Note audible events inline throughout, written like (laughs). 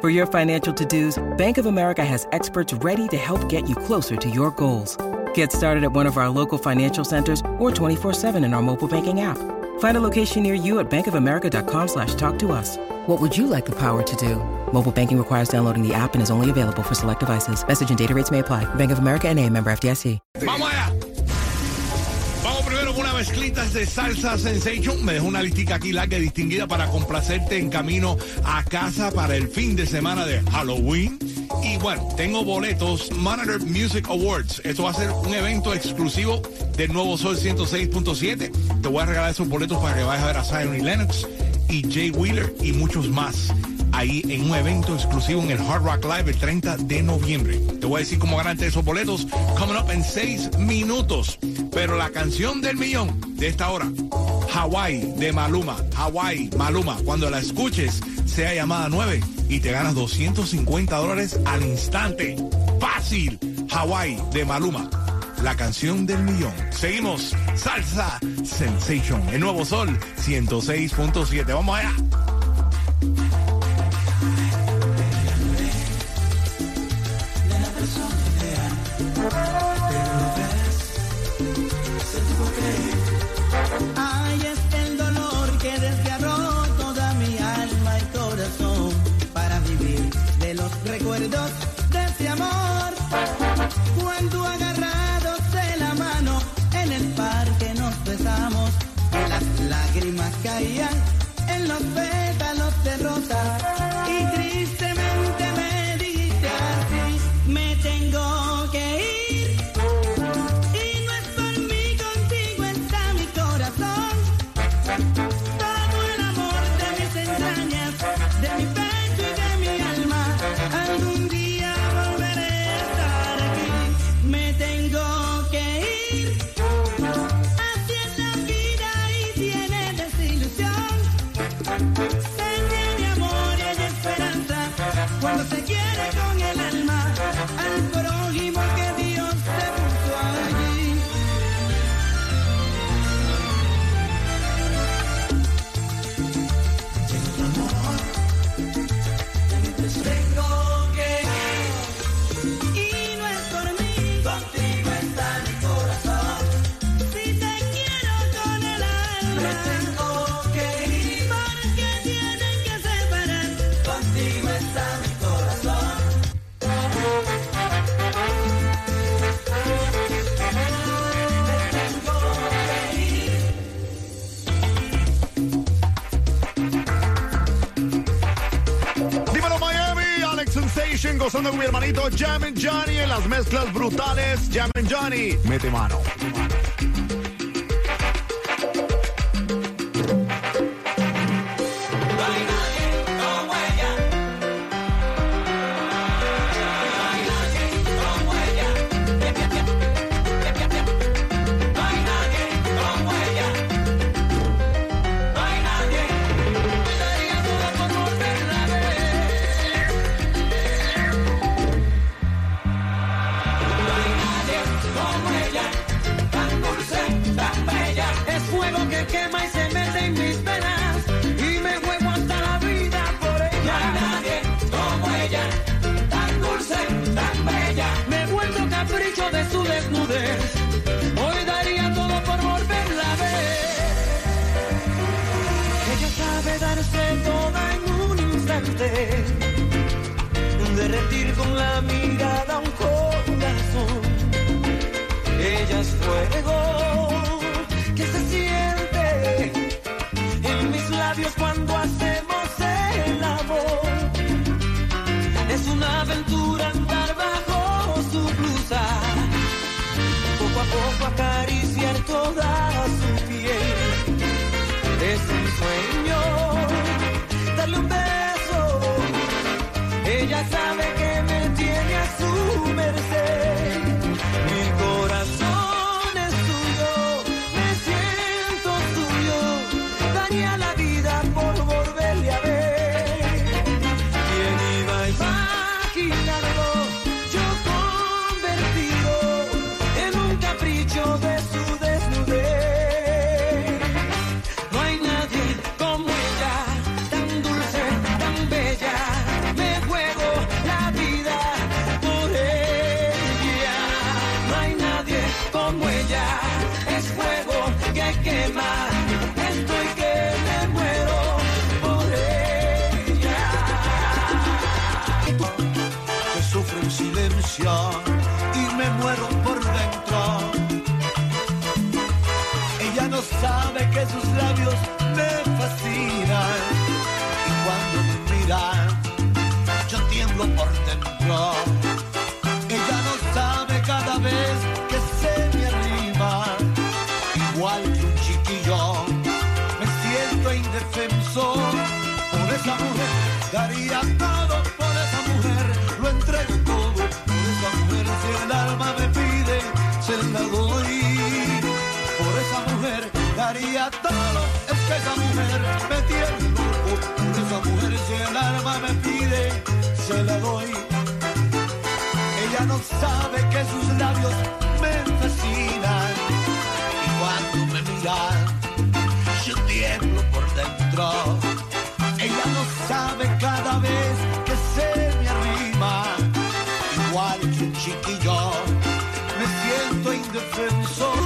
For your financial to-dos, Bank of America has experts ready to help get you closer to your goals. Get started at one of our local financial centers or 24-7 in our mobile banking app. Find a location near you at bankofamerica.com slash talk to us. What would you like the power to do? Mobile banking requires downloading the app and is only available for select devices. Message and data rates may apply. Bank of America and a member FDIC. Vamos primero con una mezclita de salsa sensation. Me dejo una listica aquí larga y distinguida para complacerte en camino a casa para el fin de semana de Halloween. Y bueno, tengo boletos Monitor Music Awards. Esto va a ser un evento exclusivo del Nuevo Sol 106.7. Te voy a regalar esos boletos para que vayas a ver a Zion y Lennox y Jay Wheeler y muchos más. Ahí en un evento exclusivo en el Hard Rock Live el 30 de noviembre. Te voy a decir cómo ganarte esos boletos. Coming up en 6 minutos. Pero la canción del millón de esta hora, Hawaii de Maluma. Hawaii, Maluma. Cuando la escuches, sea llamada 9 y te ganas 250 dólares al instante. Fácil. Hawaii de Maluma. La canción del millón. Seguimos. Salsa Sensation. El nuevo sol 106.7. Vamos allá. En los pétalos de quiere con el alma al prójimo que Sensation, gozando con mi hermanito Jam and Johnny en las mezclas brutales. Jam and Johnny, mete mano. Hoy daría todo por volverla a ver. Ella sabe darse toda en un instante, derretir con la mirada un corazón. Ella es fuego esa mujer me tiene loco, por esa mujer, si el alma me pide, se la doy. Ella no sabe que sus labios me fascinan y cuando me miran yo tiemblo por dentro. Ella no sabe cada vez que se me arrima, igual que un chiquillo, me siento indefenso.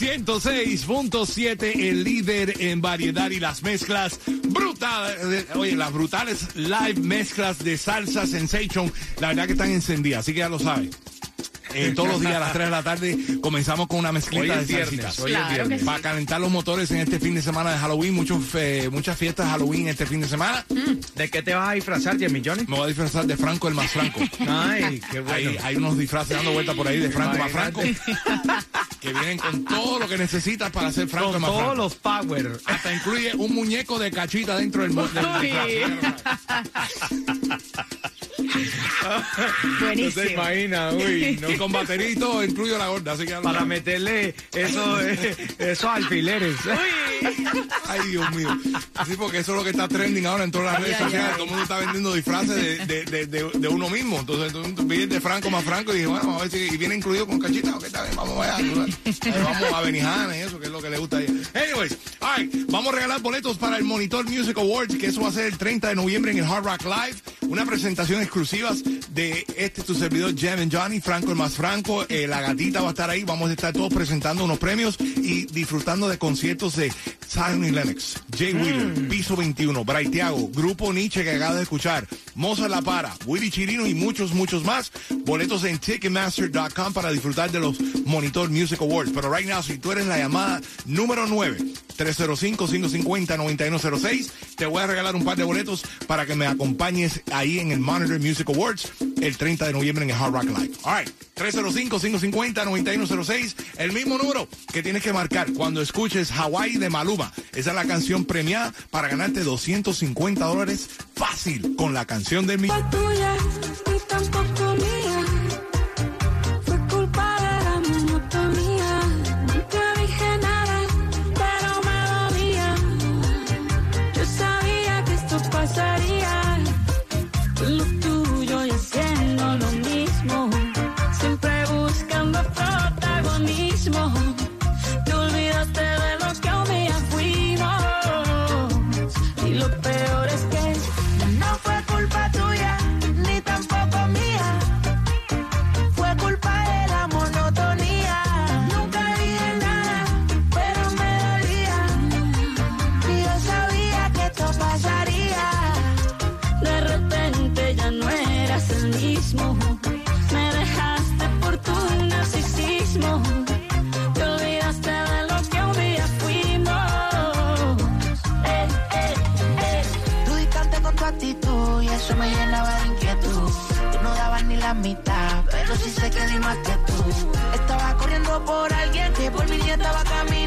Nuevo sol 106.7, el líder en variedad y las mezclas brutales. Oye, las brutales live mezclas de salsa sensation, la verdad que están encendidas, así que ya lo saben. Eh, todos los días a las 3 de la tarde comenzamos con una mezclita Hoy de salsitas. Claro sí. Para calentar los motores en este fin de semana de Halloween, muchos, eh, muchas fiestas de Halloween este fin de semana. ¿De qué te vas a disfrazar, Jimmy Johnny? Me voy a disfrazar de Franco el más Franco. Ay, qué bueno. Hay, hay unos disfraces dando vueltas por ahí de Franco más Franco. Que vienen con todo lo que necesitas para ser Franco el Con más todos Franco. los power. Hasta incluye un muñeco de cachita dentro del, mo- del (laughs) Disfraz. No se Buenísimo. imagina, uy. no. Con baterito incluyo la gorda, así que Para meterle eso, eh, esos alfileres. Ay, Dios mío. Sí, porque eso es lo que está trending ahora en todas las redes ay, sociales. ay. Todo el mundo está vendiendo disfraces de, de, de, de, de uno mismo. Entonces, tú vienes de Franco más Franco y dije, bueno, vamos a ver si y viene incluido con cachita. Ok, está bien, vamos allá. Ahí vamos a Benihana y eso, que es lo que le gusta a ella. Anyways, all right, vamos a regalar boletos para el Monitor Music Awards, que eso va a ser el 30 de noviembre en el Hard Rock Live. Una presentación exclusiva de este tu servidor, Jam and Johnny, Franco el más Franco. eh, la gatita va a estar ahí. Vamos a estar todos presentando unos premios y disfrutando de conciertos de Zion y Lennox, Jay Wheeler, Piso 21, Braithiago, Grupo Nietzsche que acabas de escuchar, Moza La Para, Willy Chirino y muchos, muchos más. Boletos en Ticketmaster.com para disfrutar de los Monitor Music Awards. Pero right now, si tú eres la llamada número 9, 305-550-9106, te voy a regalar un par de boletos para que me acompañes ahí en el Monitor Music Awards el 30 de noviembre en el Hard Rock Live. All right, 305-550-9106, el mismo número que tienes que marcar cuando escuches Hawaii de Maluma. Esa es la canción premiada para ganarte 250 dólares fácil con la canción del millón. Me dejaste por tu narcisismo. Te olvidaste de lo que un día fuimos. Eh, eh, eh. Tú distante con tu actitud y eso me llenaba de inquietud. Tú no dabas ni la mitad, pero sí sé que di más que tú. Estaba corriendo por alguien que por mí ya estaba caminando.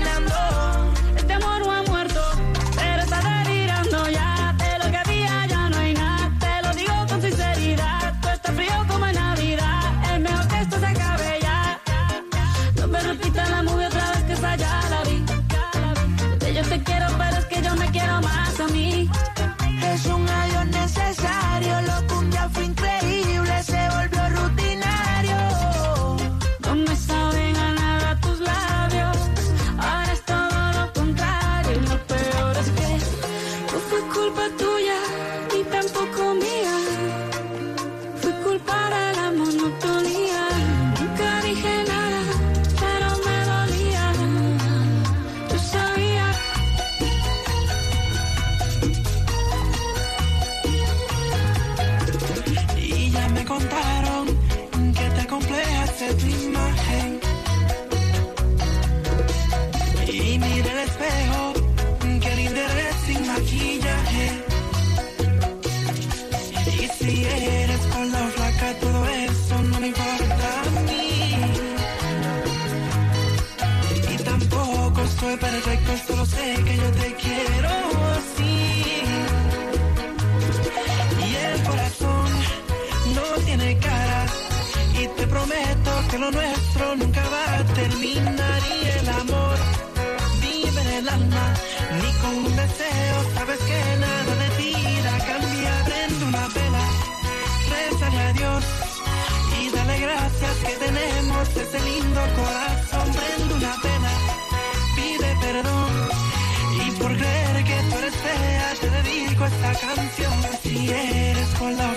every que lo nuestro nunca va a terminar y el amor vive en el alma, ni con un deseo sabes que nada de ti irá a cambiar. Prende una vela, rezale a Dios y dale gracias que tenemos ese lindo corazón. Prende una vela, pide perdón y por creer que tú eres fea te dedico esta canción. Si eres con la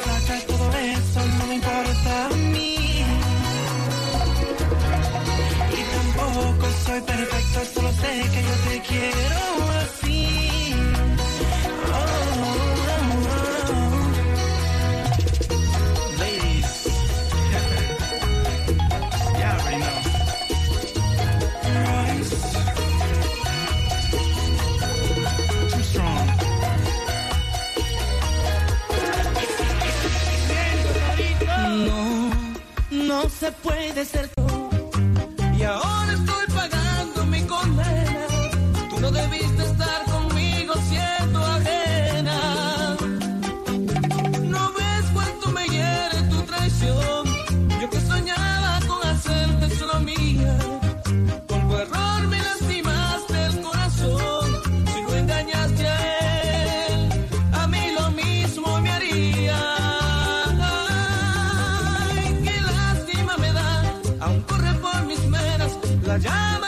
perfecto, solo sé que yo te quiero así. No se puede ser. llama.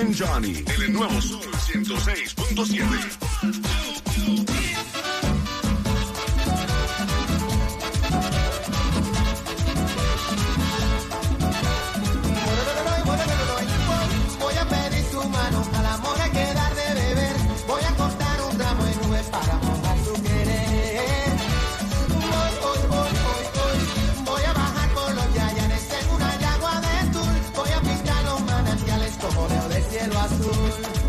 and Johnny, el nuevo Sol 106.7. cielo azul.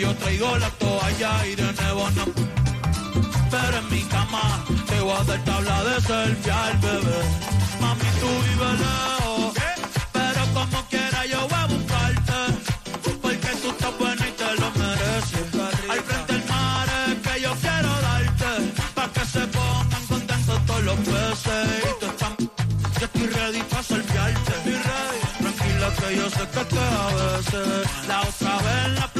Yo traigo la toalla y de nuevo no. Pero en mi cama te voy a dar tabla de selfie al bebé. Mami, tú vives lejos, pero como quiera yo voy a buscarte. Porque tú estás buena y te lo mereces. Al frente del mar es que yo quiero darte. Pa' que se pongan contentos todos los peces. Y tú estás yo estoy ready. Estoy ready. Tranquila que yo sé que te a veces. La otra vez la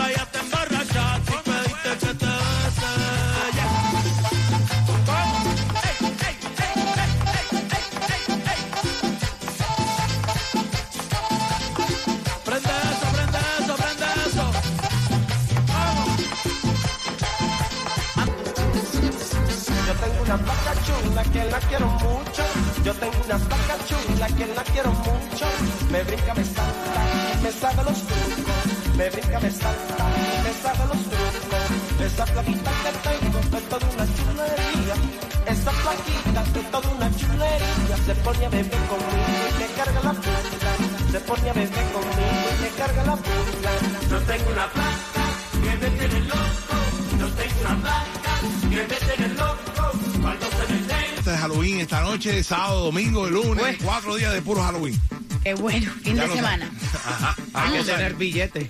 la quiero mucho. Yo tengo una vaca chula que la quiero mucho. Me brinca, me salta, me sabe los trucos. Me brinca, me salta, me sabe los trucos. Esa plaquita que tengo es toda una chulería. Esa plaquita es toda una chulería. Se pone a beber conmigo y me carga la puta. Se pone a beber conmigo y me carga la puta. Yo tengo una vaca que me tiene loco. Yo tengo una vaca que me tiene loco. Halloween esta noche, sábado, domingo, el lunes, Pues. cuatro días de puro Halloween. Qué bueno, fin Ya de semana. Ajá. Hay que tener billete.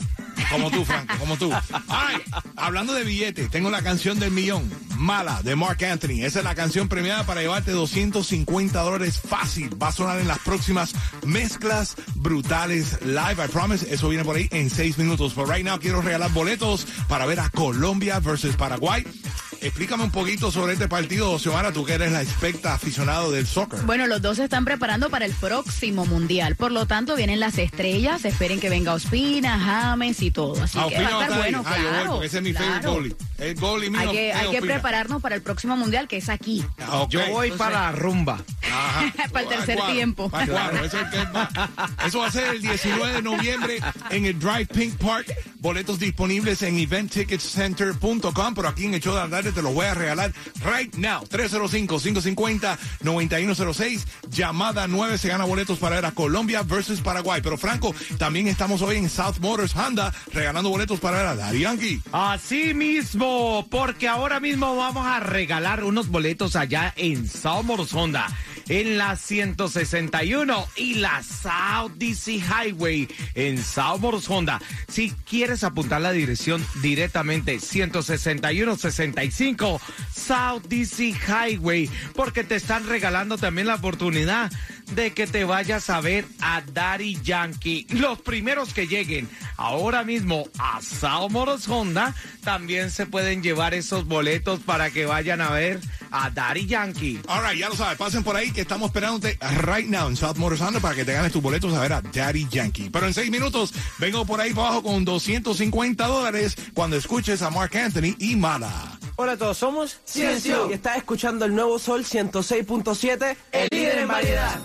Como tú, Franco, como tú. Ay, hablando de billetes, tengo la canción del millón, Mala, de Mark Anthony. Esa es la canción premiada para llevarte 250 dólares fácil. Va a sonar en las próximas mezclas brutales live, I promise. Eso viene por ahí en seis minutos. Por right now quiero regalar boletos para ver a Colombia versus Paraguay. Explícame un poquito sobre este partido, Xiomara, tú que eres la experta aficionado del soccer. Bueno, los dos se están preparando para el próximo mundial. Por lo tanto, vienen las estrellas. Esperen que venga Ospina, James y todo. Así Ah, que va a Ospina va a estar bueno, Ah, yo voy, ese es mi favorite claro. goalie. El goalie mío Hay que, hay prepararnos para el próximo mundial, que es aquí. Ah. Yo voy Entonces- para rumba. Ajá. (laughs) Para el tercer Cuadro, tiempo. cuadro, eso, es que va. Eso va a ser el 19 de noviembre en el Drive Pink Park. Boletos disponibles en eventticketcenter.com. Pero aquí en el show de la tarde te los voy a regalar right now. 305-550-9106. Llamada 9 se gana boletos para ver a Colombia versus Paraguay. Pero Franco, también estamos hoy en South Motors Honda regalando boletos para ver a Daddy Yankee. Así mismo, porque ahora mismo vamos a regalar unos boletos allá en South Motors Honda, en la 161 y la South DC Highway en South Honda. Si quieres apuntar la dirección directamente, 161-65 South DC Highway, porque te están regalando también la oportunidad de que te vayas a ver a Daddy Yankee. Los primeros que lleguen ahora mismo a South Motors Honda también se pueden llevar esos boletos para que vayan a ver a Daddy Yankee. All right, ya lo sabes, pasen por ahí que estamos esperándote right now en South Motors Honda para que te ganes tus boletos a ver a Daddy Yankee. Pero en seis minutos vengo por ahí para abajo con 250 dólares cuando escuches a Mark Anthony y Mala. Hola a todos, somos Ciencio y estás escuchando el nuevo Sol 106.7, el líder en variedad.